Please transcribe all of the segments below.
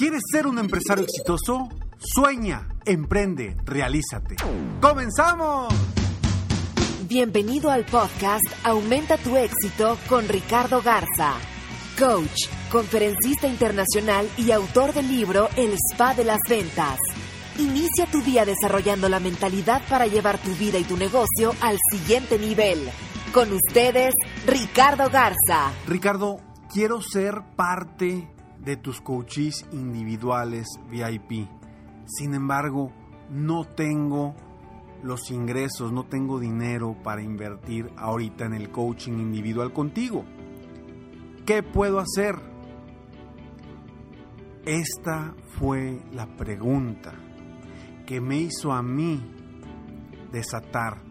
¿Quieres ser un empresario exitoso? Sueña, emprende, realízate. ¡Comenzamos! Bienvenido al podcast Aumenta tu éxito con Ricardo Garza, coach, conferencista internacional y autor del libro El Spa de las Ventas. Inicia tu día desarrollando la mentalidad para llevar tu vida y tu negocio al siguiente nivel. Con ustedes, Ricardo Garza. Ricardo, quiero ser parte de tus coaches individuales VIP. Sin embargo, no tengo los ingresos, no tengo dinero para invertir ahorita en el coaching individual contigo. ¿Qué puedo hacer? Esta fue la pregunta que me hizo a mí desatar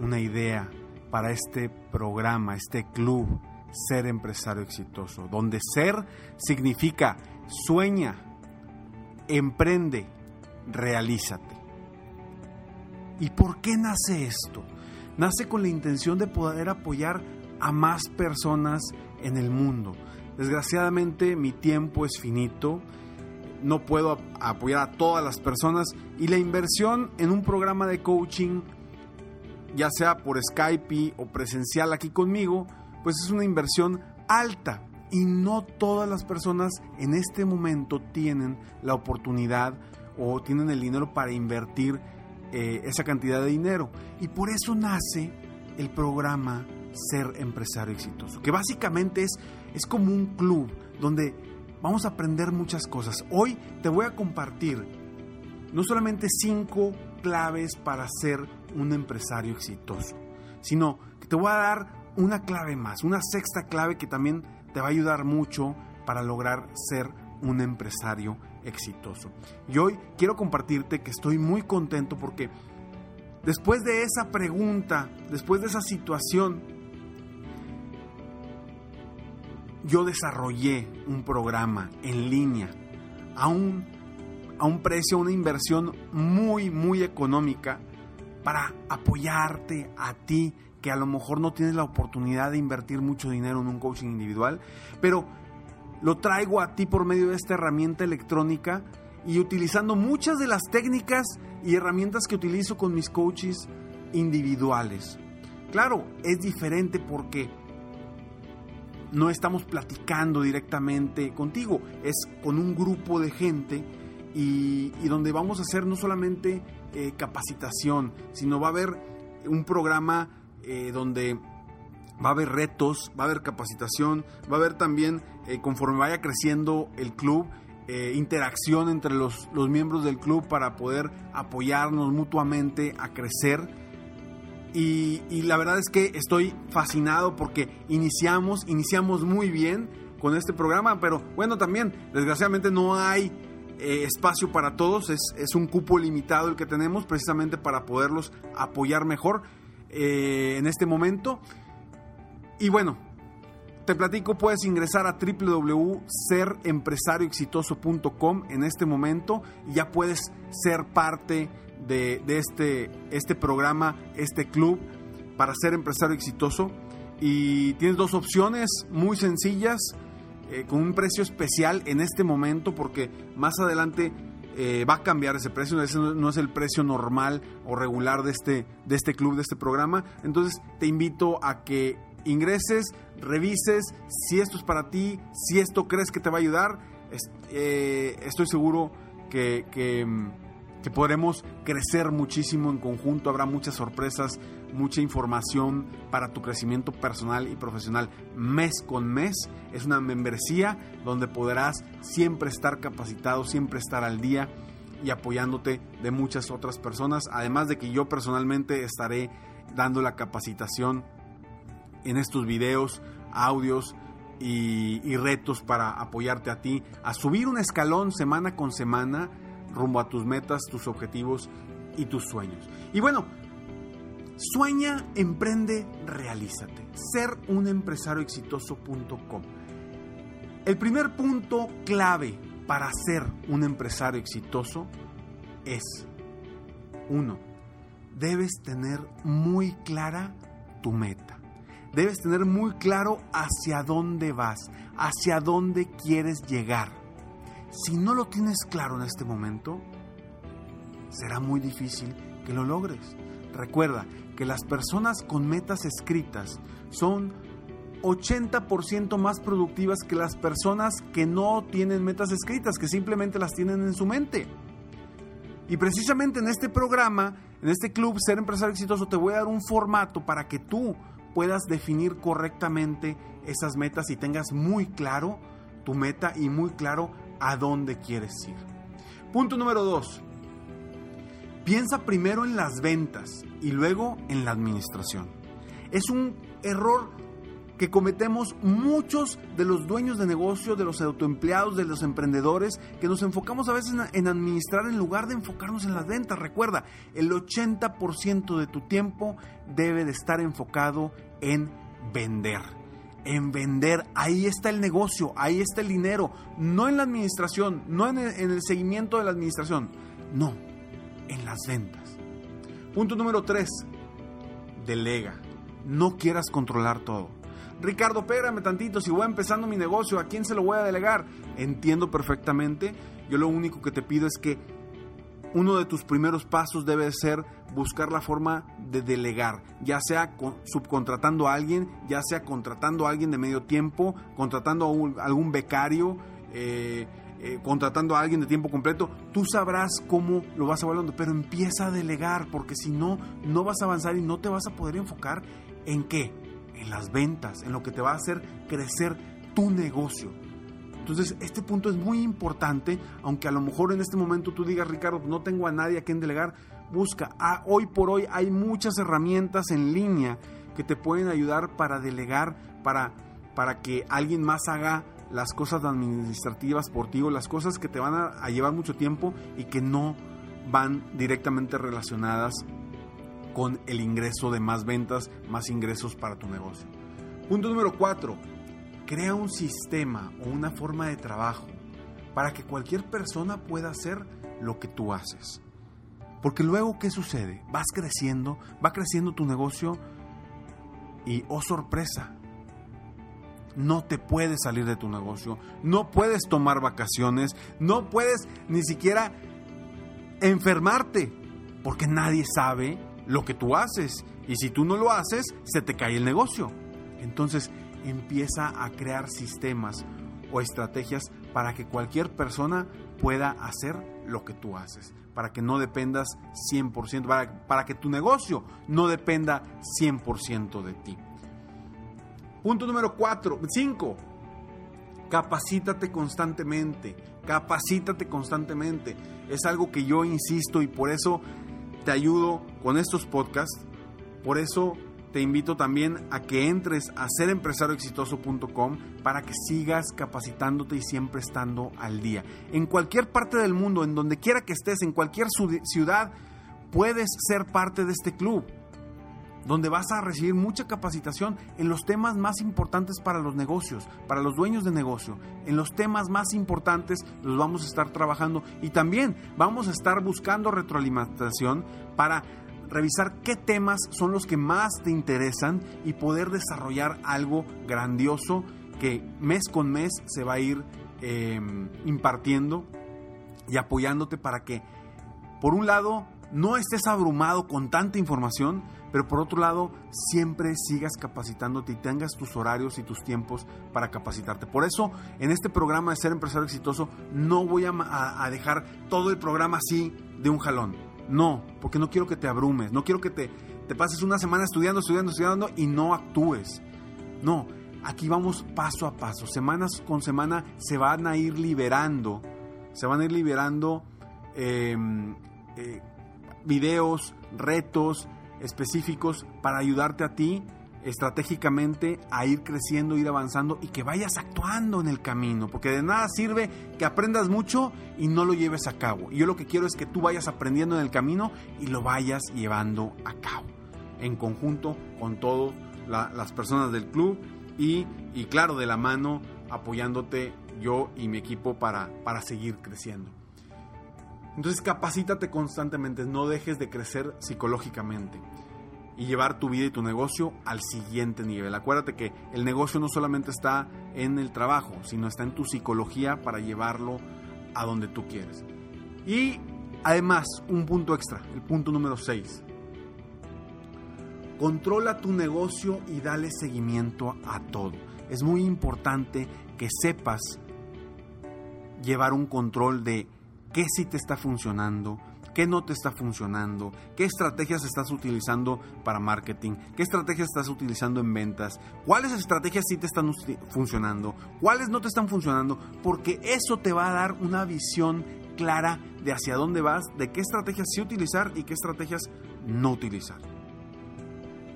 una idea para este programa, este club, Ser Empresario Exitoso, donde ser significa sueña, emprende, realízate. ¿Y por qué nace esto? Nace con la intención de poder apoyar a más personas en el mundo. Desgraciadamente mi tiempo es finito, no puedo apoyar a todas las personas y la inversión en un programa de coaching, ya sea por Skype o presencial aquí conmigo, pues es una inversión alta y no todas las personas en este momento tienen la oportunidad o tienen el dinero para invertir eh, esa cantidad de dinero. Y por eso nace el programa Ser Empresario Exitoso, que básicamente es, es como un club donde vamos a aprender muchas cosas. Hoy te voy a compartir no solamente cinco claves para ser un empresario exitoso, sino que te voy a dar una clave más, una sexta clave que también te va a ayudar mucho para lograr ser un empresario exitoso. Y hoy quiero compartirte que estoy muy contento porque después de esa pregunta, después de esa situación, yo desarrollé un programa en línea a un, a un precio, una inversión muy, muy económica para apoyarte a ti que a lo mejor no tienes la oportunidad de invertir mucho dinero en un coaching individual, pero lo traigo a ti por medio de esta herramienta electrónica y utilizando muchas de las técnicas y herramientas que utilizo con mis coaches individuales. Claro, es diferente porque no estamos platicando directamente contigo, es con un grupo de gente y, donde vamos a hacer no solamente eh, capacitación, sino va a haber un programa eh, donde va a haber retos, va a haber capacitación, va a haber también, eh, conforme vaya creciendo el club, eh, interacción entre los, los, miembros del club para poder apoyarnos mutuamente a crecer. Y, la verdad es que estoy fascinado porque iniciamos, iniciamos muy bien con este programa, pero bueno, también desgraciadamente no hay espacio para todos, es, es un cupo limitado el que tenemos precisamente para poderlos apoyar mejor. Eh, en este momento. Y bueno, te platico, puedes ingresar a www.serempresarioexitoso.com en este momento y ya puedes ser parte de, este, este programa, este club para ser empresario exitoso. Y tienes dos opciones muy sencillas, eh, con un precio especial en este momento, porque más adelante eh, va a cambiar ese precio, ese no es el precio normal o regular de este, de este club, de este programa. Entonces te invito a que ingreses, revises si esto es para ti, si esto crees que te va a ayudar eh, estoy seguro que, que, que podremos crecer muchísimo en conjunto, habrá muchas sorpresas, mucha información para tu crecimiento personal y profesional mes con mes. Es una membresía donde podrás siempre estar capacitado, siempre estar al día y apoyándote de muchas otras personas, además de que yo personalmente estaré dando la capacitación en estos videos, audios y, retos para apoyarte a ti a subir un escalón semana con semana rumbo a tus metas, tus objetivos y tus sueños. Y bueno, sueña, emprende, realízate. Ser un empresario exitoso.com. El primer punto clave para ser un empresario exitoso es, uno, debes tener muy clara tu meta. Debes tener muy claro hacia dónde vas, hacia dónde quieres llegar. Si no lo tienes claro en este momento, será muy difícil que lo logres. Recuerda que las personas con metas escritas son 80% más productivas que las personas que no tienen metas escritas, que simplemente las tienen en su mente. Y precisamente en este programa, en este club Ser Empresario Exitoso, te voy a dar un formato para que tú puedas definir correctamente esas metas y tengas muy claro tu meta y muy claro a dónde quieres ir. Punto número dos. Piensa primero en las ventas y luego en la administración. Es un error que cometemos muchos de los dueños de negocio, de los autoempleados, de los emprendedores, que nos enfocamos a veces en, administrar en lugar de enfocarnos en las ventas. Recuerda, el 80% de tu tiempo debe de estar enfocado en vender. En vender, ahí está el negocio, ahí está el dinero, no en la administración, no en el seguimiento de la administración, no, en las ventas. Punto número 3, delega. No quieras controlar todo. Ricardo, espérame tantito, si voy empezando mi negocio, ¿a quién se lo voy a delegar? Entiendo perfectamente. Yo lo único que te pido es que uno de tus primeros pasos debe ser buscar la forma de delegar, ya sea subcontratando a alguien, ya sea contratando a alguien de medio tiempo, contratando a, algún becario, eh, eh, contratando a alguien de tiempo completo. Tú sabrás cómo lo vas evaluando, pero empieza a delegar, porque si no, no vas a avanzar y no te vas a poder enfocar en qué, en las ventas, en lo que te va a hacer crecer tu negocio. Entonces, este punto es muy importante, aunque a lo mejor en este momento tú digas, Ricardo, no tengo a nadie a quien delegar, busca. Ah, hoy por hoy hay muchas herramientas en línea que te pueden ayudar para delegar, para, para que alguien más haga las cosas administrativas por ti o las cosas que te van a, llevar mucho tiempo y que no van directamente relacionadas con el ingreso de más ventas, más ingresos para tu negocio. Punto número 4. Crea un sistema o una forma de trabajo para que cualquier persona pueda hacer lo que tú haces. Porque luego, ¿qué sucede? Vas creciendo, va creciendo tu negocio y, oh sorpresa, no te puedes salir de tu negocio, no puedes tomar vacaciones, no puedes ni siquiera enfermarte, porque nadie sabe lo que tú haces. Y si tú no lo haces, se te cae el negocio. Entonces empieza a crear sistemas o estrategias para que cualquier persona pueda hacer lo que tú haces, para que no dependas 100%, para, para que tu negocio no dependa 100% de ti. Punto número 4, 5. Capacítate constantemente, capacítate constantemente. Es algo que yo insisto y por eso te ayudo con estos podcasts. Por eso te invito también a que entres a serempresarioexitoso.com para que sigas capacitándote y siempre estando al día. En cualquier parte del mundo, en donde quiera que estés, en cualquier ciudad, puedes ser parte de este club donde vas a recibir mucha capacitación en los temas más importantes para los negocios, para los dueños de negocio. En los temas más importantes los vamos a estar trabajando y también vamos a estar buscando retroalimentación para revisar qué temas son los que más te interesan y poder desarrollar algo grandioso que mes con mes se va a ir em, impartiendo y apoyándote para que, por un lado, no estés abrumado con tanta información, pero por otro lado, siempre sigas capacitándote y tengas tus horarios y tus tiempos para capacitarte. Por eso, en este programa de Ser Empresario Exitoso, no voy a, dejar todo el programa así de un jalón. No, porque no quiero que te abrumes, no quiero que te, pases una semana estudiando, estudiando, estudiando y no actúes. No, aquí vamos paso a paso, semanas con semana se van a ir liberando, se van a ir liberando em, eh, videos, retos específicos para ayudarte a ti estratégicamente a ir creciendo, ir avanzando y que vayas actuando en el camino, porque de nada sirve que aprendas mucho y no lo lleves a cabo. Yo lo que quiero es que tú vayas aprendiendo en el camino y lo vayas llevando a cabo, en conjunto con todas las personas del club y, y, claro, de la mano apoyándote yo y mi equipo para, para seguir creciendo. Entonces capacítate constantemente, no dejes de crecer psicológicamente y llevar tu vida y tu negocio al siguiente nivel. Acuérdate que el negocio no solamente está en el trabajo, sino está en tu psicología para llevarlo a donde tú quieres. Y además, un punto extra, el punto número 6. Controla tu negocio y dale seguimiento a todo. Es muy importante que sepas llevar un control de qué sí te está funcionando, qué no te está funcionando, qué estrategias estás utilizando para marketing, qué estrategias estás utilizando en ventas, cuáles estrategias sí te están funcionando, cuáles no te están funcionando, porque eso te va a dar una visión clara de hacia dónde vas, de qué estrategias sí utilizar y qué estrategias no utilizar.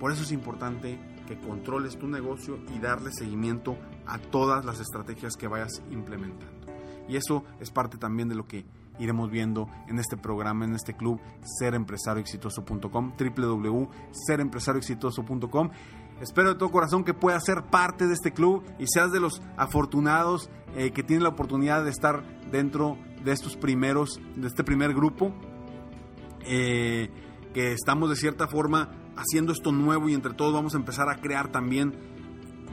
Por eso es importante que controles tu negocio y darle seguimiento a todas las estrategias que vayas implementando. Y eso es parte también de lo que iremos viendo en este programa, en este club, serempresarioexitoso.com, www.serempresarioexitoso.com. Espero de todo corazón que puedas ser parte de este club y seas de los afortunados eh, que tienen la oportunidad de estar dentro de estos primeros, de este primer grupo, eh, que estamos de cierta forma haciendo esto nuevo y entre todos vamos a empezar a crear también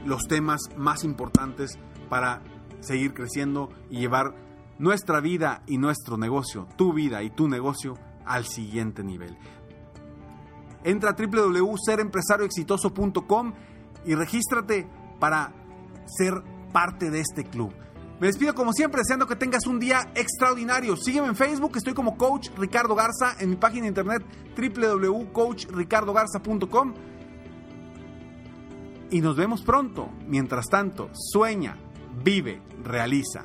los temas más importantes para seguir creciendo y llevar nuestra vida y nuestro negocio, tu vida y tu negocio al siguiente nivel. Entra a www.serempresarioexitoso.com y regístrate para ser parte de este club. Me despido como siempre, deseando que tengas un día extraordinario. Sígueme en Facebook, estoy como Coach Ricardo Garza, en mi página de internet www.coachricardogarza.com. Y nos vemos pronto. Mientras tanto, sueña, vive, realiza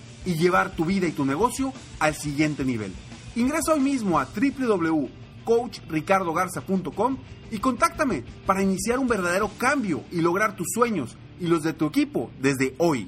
y llevar tu vida y tu negocio al siguiente nivel. Ingresa hoy mismo a www.coachricardogarza.com y contáctame para iniciar un verdadero cambio y lograr tus sueños y los de tu equipo desde hoy.